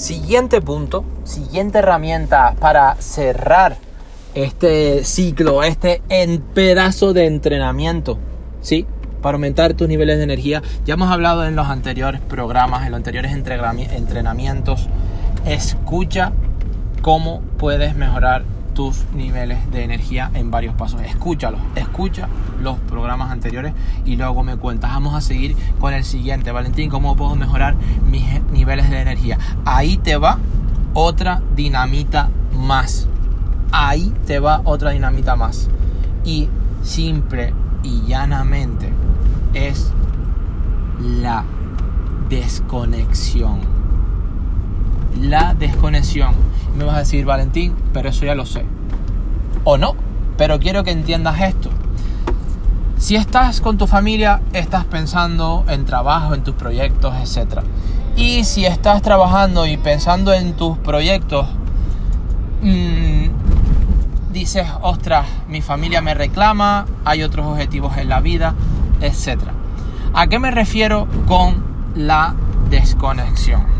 Siguiente punto, siguiente herramienta para cerrar este ciclo, este en pedazo de entrenamiento, ¿sí? Para aumentar tus niveles de energía. Ya hemos hablado en los anteriores programas, en los anteriores entrenamientos. Escucha cómo puedes mejorar tus niveles de energía en varios pasos. Escúchalos, escucha los programas anteriores y luego me cuentas. Vamos a seguir con el siguiente. Valentín, ¿cómo puedo mejorar mis niveles de energía? Ahí te va otra dinamita más. Ahí te va otra dinamita más. Y simple y llanamente es la desconexión. Desconexión me vas a decir, Valentín, pero eso ya lo sé. O no, pero quiero que entiendas esto. Si estás con tu familia, estás pensando en trabajo, en tus proyectos, etc. Y si estás trabajando y pensando en tus proyectos, mmm, dices, ostras, mi familia me reclama, hay otros objetivos en la vida, etc. ¿A qué me refiero con la desconexión?